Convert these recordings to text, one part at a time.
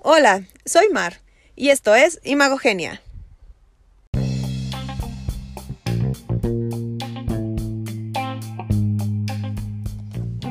Hola, soy Mar y esto es Imagogenia.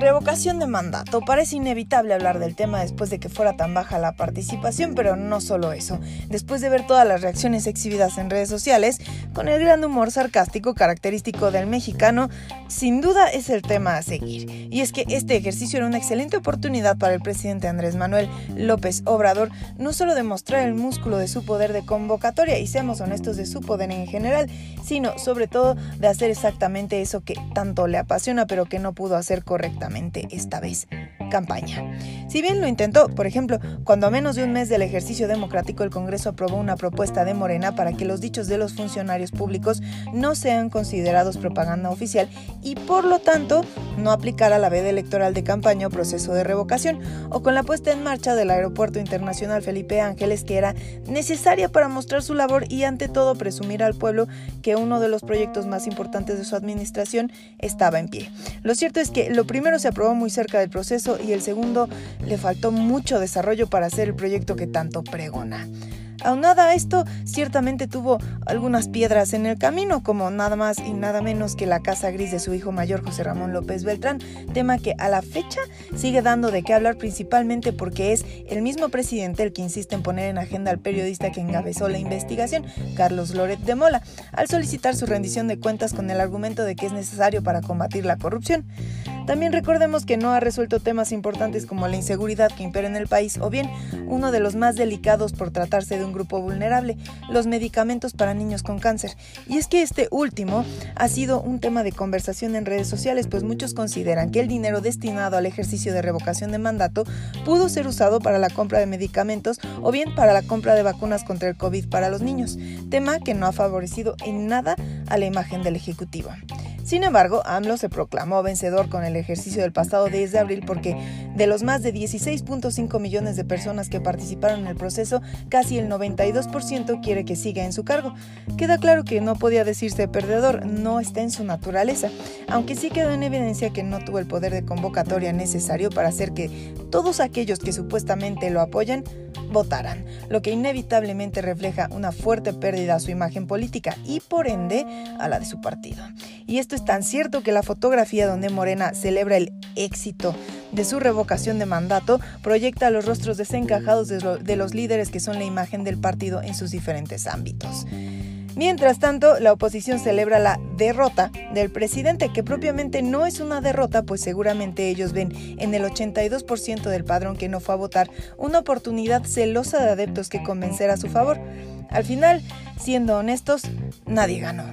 Revocación de mandato. Parece inevitable hablar del tema después de que fuera tan baja la participación, pero no solo eso. Después de ver todas las reacciones exhibidas en redes sociales, con el gran humor sarcástico característico del mexicano, sin duda es el tema a seguir. Y es que este ejercicio era una excelente oportunidad para el presidente Andrés Manuel López Obrador, no solo de mostrar el músculo de su poder de convocatoria, y seamos honestos de su poder en general, sino sobre todo de hacer exactamente eso que tanto le apasiona, pero que no pudo hacer correctamente esta vez campaña. Si bien lo intentó, por ejemplo, cuando a menos de un mes del ejercicio democrático el Congreso aprobó una propuesta de Morena para que los dichos de los funcionarios públicos no sean considerados propaganda oficial y por lo tanto no aplicara la veda electoral de campaña o proceso de revocación, o con la puesta en marcha del Aeropuerto Internacional Felipe Ángeles que era necesaria para mostrar su labor y ante todo presumir al pueblo que uno de los proyectos más importantes de su administración estaba en pie. Lo cierto es que lo primero se aprobó muy cerca del proceso y el segundo le faltó mucho desarrollo para hacer el proyecto que tanto pregona. Aunada a esto, ciertamente tuvo algunas piedras en el camino, como nada más y nada menos que la casa gris de su hijo mayor José Ramón López Beltrán, tema que a la fecha sigue dando de qué hablar principalmente porque es el mismo presidente el que insiste en poner en agenda al periodista que encabezó la investigación, Carlos Loret de Mola, al solicitar su rendición de cuentas con el argumento de que es necesario para combatir la corrupción. También recordemos que no ha resuelto temas importantes como la inseguridad que impera en el país o bien uno de los más delicados por tratarse de un grupo vulnerable, los medicamentos para niños con cáncer. Y es que este último ha sido un tema de conversación en redes sociales, pues muchos consideran que el dinero destinado al ejercicio de revocación de mandato pudo ser usado para la compra de medicamentos o bien para la compra de vacunas contra el COVID para los niños, tema que no ha favorecido en nada a la imagen del Ejecutivo. Sin embargo, AMLO se proclamó vencedor con el ejercicio del pasado 10 de abril porque de los más de 16.5 millones de personas que participaron en el proceso, casi el 92% quiere que siga en su cargo. Queda claro que no podía decirse perdedor, no está en su naturaleza, aunque sí quedó en evidencia que no tuvo el poder de convocatoria necesario para hacer que todos aquellos que supuestamente lo apoyan votaran, lo que inevitablemente refleja una fuerte pérdida a su imagen política y por ende a la de su partido. Y esto es tan cierto que la fotografía donde Morena celebra el éxito de su revocación de mandato proyecta los rostros desencajados de, los líderes que son la imagen del partido en sus diferentes ámbitos. Mientras tanto, la oposición celebra la derrota del presidente, que propiamente no es una derrota, pues seguramente ellos ven en el 82% del padrón que no fue a votar una oportunidad celosa de adeptos que convencer a su favor. Al final, siendo honestos, nadie ganó.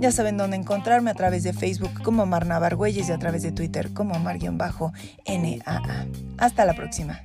Ya saben dónde encontrarme a través de Facebook como Mar Navargüelles y a través de Twitter como Mar-NAA. Hasta la próxima.